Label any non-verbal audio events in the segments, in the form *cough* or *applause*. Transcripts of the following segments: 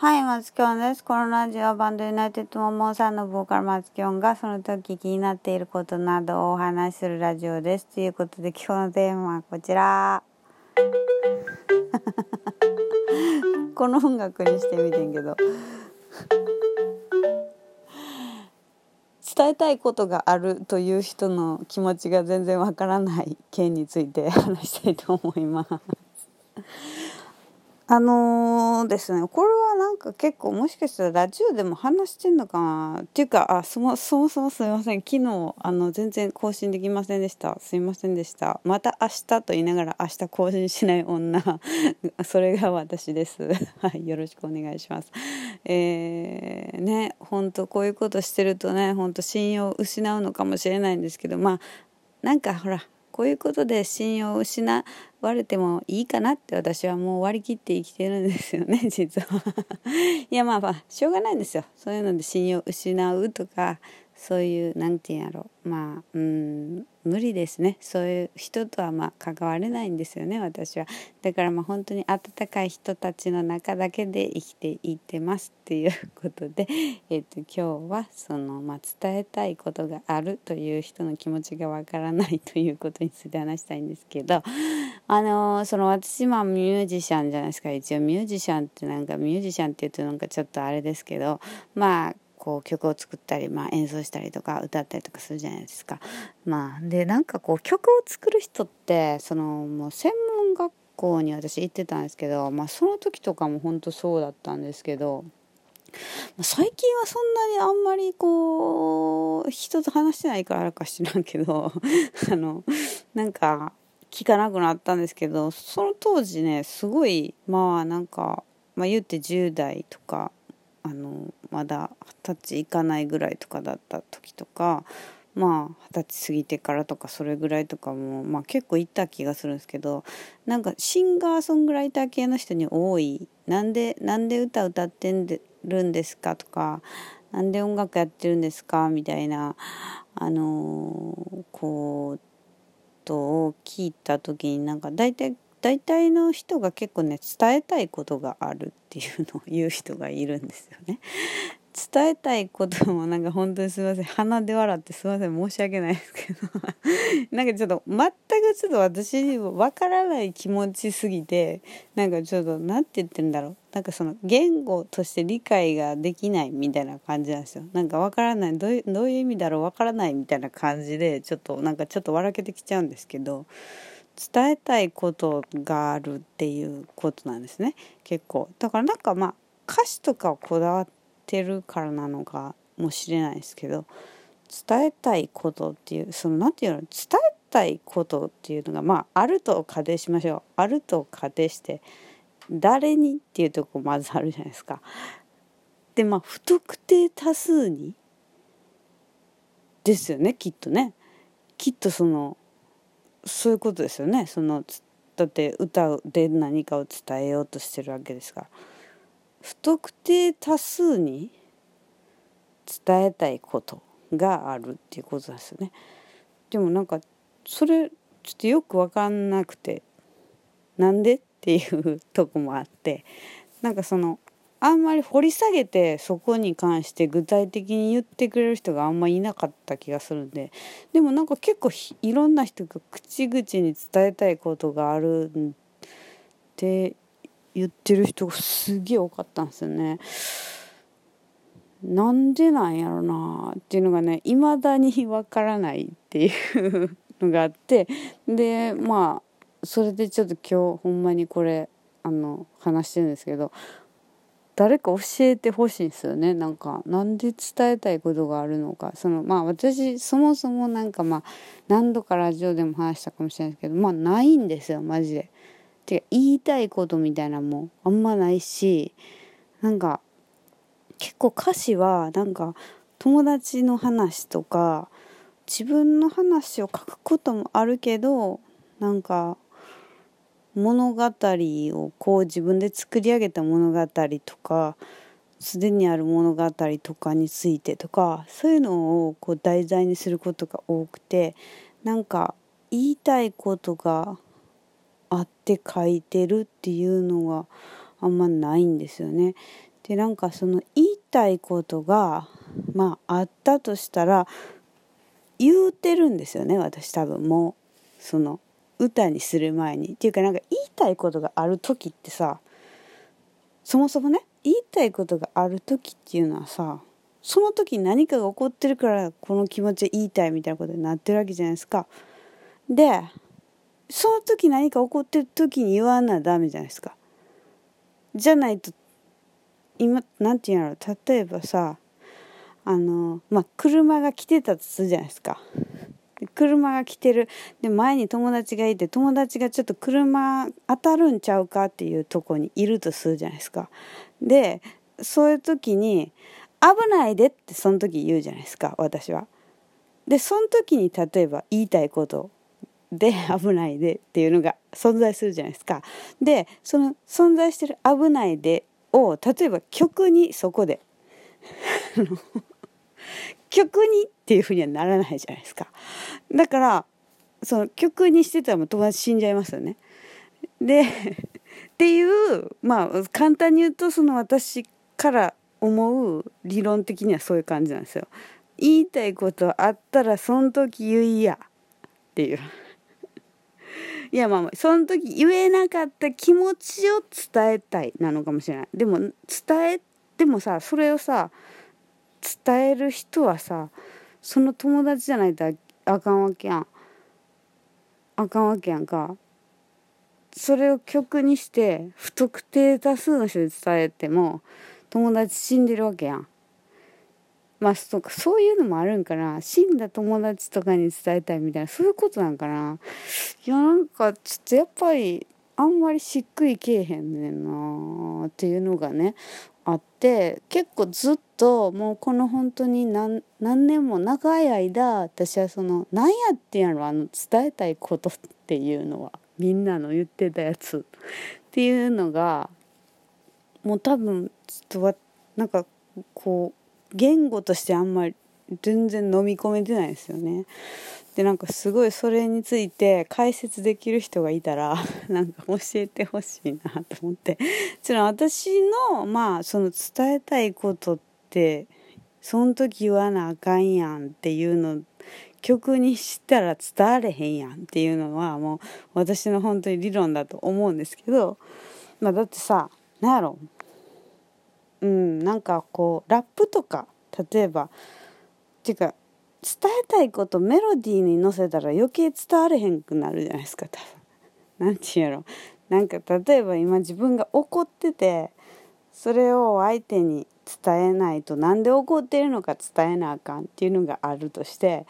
はい、松京です。このラジオはバンドユナイテッドモモさんのボーカル松京がその時気になっていることなどをお話しするラジオです。ということで今日のテーマはこちら。*laughs* この音楽にしてみてんけど。伝えたいことがあるという人の気持ちが全然わからない件について話したいと思います。あのー、ですねこれはなんか結構もしかしたらラジオでも話してんのかなっていうかあそもそもそもすいません。昨日あの全然更新できませんでした。すいませんでした。また明日と言いながら明日更新しない女。*laughs* それが私です。*laughs* はいよろしくお願いします。えー、ね本当こういうことしてるとね本当信用を失うのかもしれないんですけどまあなんかほらこういうことで信用を失われてもいいかなって私はもう割り切って生きてるんですよね *laughs* 実は。いやまあまあしょうがないんですよ。そういうので信用を失うとかそういう何て言うんやろ。まあうん無理ですね。そういう人とはまあ関われないんですよね私は。だからまあ本当に温かい人たちの中だけで生きていってますっていうことで、*laughs* えーと、今日はその、まあ、伝えたいことがあるという人の気持ちがわからないということについて話したいんですけど *laughs* あのー、その私まあミュージシャンじゃないですか。一応ミュージシャンってなんかミュージシャンって言うとなんかちょっとあれですけどまあこう曲を作ったり、まあ、演奏したりとか歌ったりとかするじゃないですか。まあ、でなんかこう曲を作る人ってそのもう専門学校に私行ってたんですけど、まあ、その時とかも本当そうだったんですけど。最近はそんなにあんまりこう人と話してないからあるか知らんけど *laughs* あのなんか聞かなくなったんですけどその当時ねすごいまあなんか、まあ、言って10代とかあのまだ二十歳いかないぐらいとかだった時とかまあ二十歳過ぎてからとかそれぐらいとかも、まあ、結構行った気がするんですけどなんかシンガーソングライター系の人に多いなんでなんで歌歌ってんでるんですかとかなんで音楽やってるんですかみたいなあのー、こうとを聞いた時になんか大体大体の人が結構ね伝えたいことがあるっていうのを言う人がいるんですよね。*laughs* 伝えたいこともなんか本当にすいません。鼻で笑ってすいません。申し訳ないですけど。*laughs* なんかちょっと全くちょっと私にもわからない気持ちすぎてなんかちょっと何て言ってんだろう。なんかその言語として理解ができないみたいな感じなんですよ。なんかわからない。どういうどういう意味だろう。わからないみたいな感じでちょっとなんかちょっと笑けてきちゃうんですけど。伝えたいことがあるっていうことなんですね結構だからなんかまあ歌詞とかをこだわってるからなのかもしれないですけど伝えたいことっていうその何て言うの？伝えたいことっていうのがまああると仮定しましょうあると仮定して誰にっていうとこまずあるじゃないですか。でまあ不特定多数にですよねきっとね。きっとそのそういうことですよね。そのだって歌で何かを伝えようとしてるわけですから。不特定多数に伝えたいことがあるっていうことなんですよね。でもなんかそれちょっとよく分かんなくてなんでっていうとこもあってなんかそのあんまり掘り下げてそこに関して具体的に言ってくれる人があんまりいなかった気がするんででもなんか結構いろんな人が口々に伝えたいことがあるって言ってる人がすげえ多かったんですよね。なんでなんやろなっていうのがね未だにわからないっていうのがあってでまあそれでちょっと今日ほんまにこれあの話してるんですけど誰か教えてほしいんですよねなんかなんで伝えたいことがあるのかそのまあ私そもそもなんかまあ何度かラジオでも話したかもしれないですけどまあないんですよマジで。てか言いたいことみたいなもんあんまないしなんか結構歌詞はなんか友達の話とか自分の話を書くこともあるけどなんか物語をこう自分で作り上げた物語とかすでにある物語とかについてとかそういうのをこう題材にすることが多くてなんか言いたいことがあって書いてるっていうのがあんまないんですよね。でなんかその言いたいことがまああったとしたら言うてるんですよね私多分もうその歌にする前にっていうかなんか言いたいことがある時ってさそもそもね言いたいことがある時っていうのはさその時何かが起こってるからこの気持ち言いたいみたいなことになってるわけじゃないですか。でその時何か起こってる時に言わんなダメじゃないですか。じゃないと今なんて言うんやろ例えばさあのまあ車が来てたとするじゃないですか。車が来てるで前に友達がいて友達がちょっと車当たるんちゃうかっていうとこにいるとするじゃないですか。でそういう時に「危ないで」ってその時言うじゃないですか私は。でその時に例えば言いたいことで危ないでっていうのが存在するじゃないですか。でその存在してる「危ないで」を例えば曲にそこで *laughs* *laughs* 曲にっていうふうにはならないじゃないですか。だからその曲にしてたらもう友達死んじゃいますよね。で *laughs* っていうまあ簡単に言うとその私から思う理論的にはそういう感じなんですよ。言いたいことあったらその時言いやっていう。*laughs* いやまあその時言えなかった気持ちを伝えたいなのかもしれない。でも伝えてもさそれをさ伝える人はさその友達じゃないとあかんわけやん。あかんわけやんか。それを曲にして不特定多数の人に伝えても友達死んでるわけやん。まあそかそういうのもあるんかな。死んだ友達とかに伝えたいみたいなそういうことなんかな。いやなんかちょっとやっぱりあんまりしっくりけえへんねんなっていうのがねあって結構ずっともうこの本当に何何年も長い間私はその何やってんやろあの伝えたいことっていうのはみんなの言ってたやつ。っていうのがもう多分ちょっとなんかこう言語としてあんまり全然飲み込めてないですよね。でなんかすごいそれについて解説できる人がいたら *laughs* なんか教えてほしいなと思って。ちょ私のまあその伝えたいことってその時言わなあかんやんっていうの曲にしたら伝われへんやんっていうのはもう私の本当に理論だと思うんですけど。まあだってさ何やろ。うんなんかこうラップとか例えばていうか伝えたいことメロディーに乗せたら余計伝われへんくなるじゃないですか多分。*laughs* なんて言うやろなんか例えば今自分が怒っててそれを相手に伝えないとなんで怒ってるのか伝えなあかんっていうのがあるとして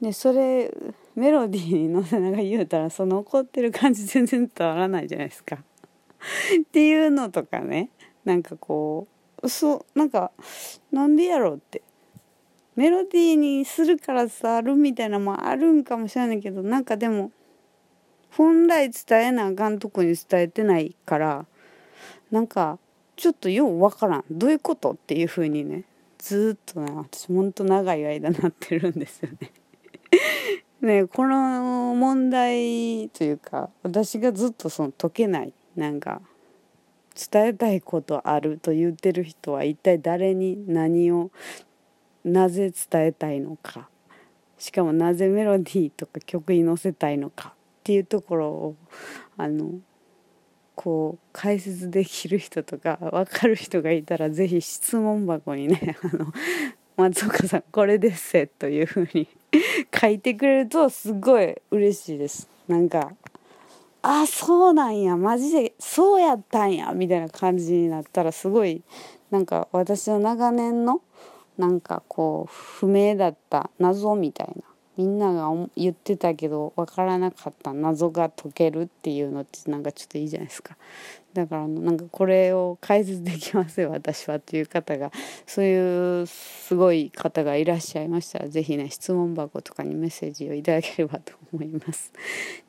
でそれメロディーに乗せながら言うたらその怒ってる感じ全然伝わらないじゃないですか。*laughs* っていうのとかねなんかこうそなんかなんでやろうってメロディーにするから伝わるみたいなのもあるんかもしれないけどなんかでも本来伝えなあかんとこに伝えてないからなんかちょっとようわからんどういうことっていう風にねずっとね私ほんと長い間なってるんですよね。*laughs* ねこの問題というか私がずっとその解けないなんか伝えたいことあると言ってる人は一体誰に何をなぜ伝えたいのか。しかもなぜメロディーとか曲に乗せたいのか。っていうところをあのこう解説できる人とか分かる人がいたら是非質問箱にね *laughs* あの松岡さんこれですせというふうに *laughs* 書いてくれるとすごい嬉しいです。なんかあそうなんやマジでそうやったんやみたいな感じになったらすごいなんか私の長年のなんかこう不明だった謎みたいなみんなが言ってたけど分からなかった謎が解けるっていうのってなんかちょっといいじゃないですかだからなんかこれを解説できますよ私はっていう方がそういうすごい方がいらっしゃいましたら是非ね質問箱とかにメッセージをいただければと思います。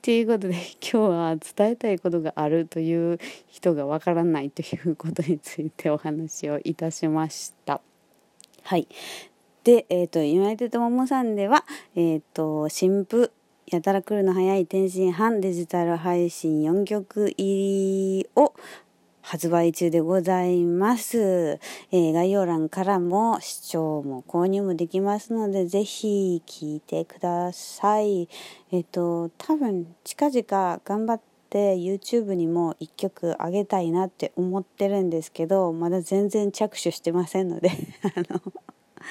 ということで今日は伝えたいことがあるという人がわからないということについてお話をいたしました。はい。で、えっ、ー、と、ユナイテッドモモさんでは、えっ、ー、と、新婦、やたら来るの早い天津飯デジタル配信4曲入りを発売中でございます。えー、概要欄からも視聴も購入もできますので、ぜひ聞いてください。えっ、ー、と、多分近々頑張って YouTube にも1曲あげたいなって思ってるんですけど、まだ全然着手してませんので *laughs* あの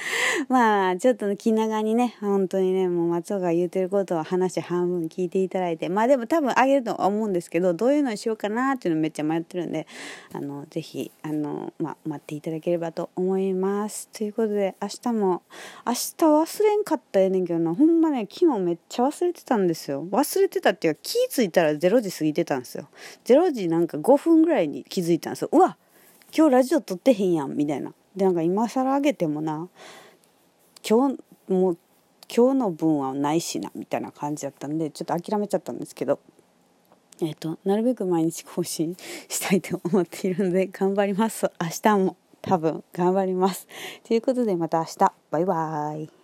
*laughs* まあ、ちょっと気長にね、本当にね、もう松尾が言うてることを話半分聞いていただいて、まあでも多分あげると思うんですけど、どういうのにしようかなっていうのめっちゃ迷ってるんで、あの、ぜひ、あの、まあ、待っていただければと思います。ということで、明日も、明日忘れんかったらええねんけどな、ほんまね、昨日めっちゃ忘れてたんですよ。忘れてたっていうか、気づいたら0時過ぎてたんですよ。0時なんか5分ぐらいに気づいたんですよ。うわ今日ラジオ撮ってへんやんみたいな。でなんか今更あげてもな今日もう今日の分はないしなみたいな感じだったんでちょっと諦めちゃったんですけどえっ、ー、となるべく毎日更新したいと思っているので頑張ります。明日も多分頑張ります。ということでまた明日。バイバーイ。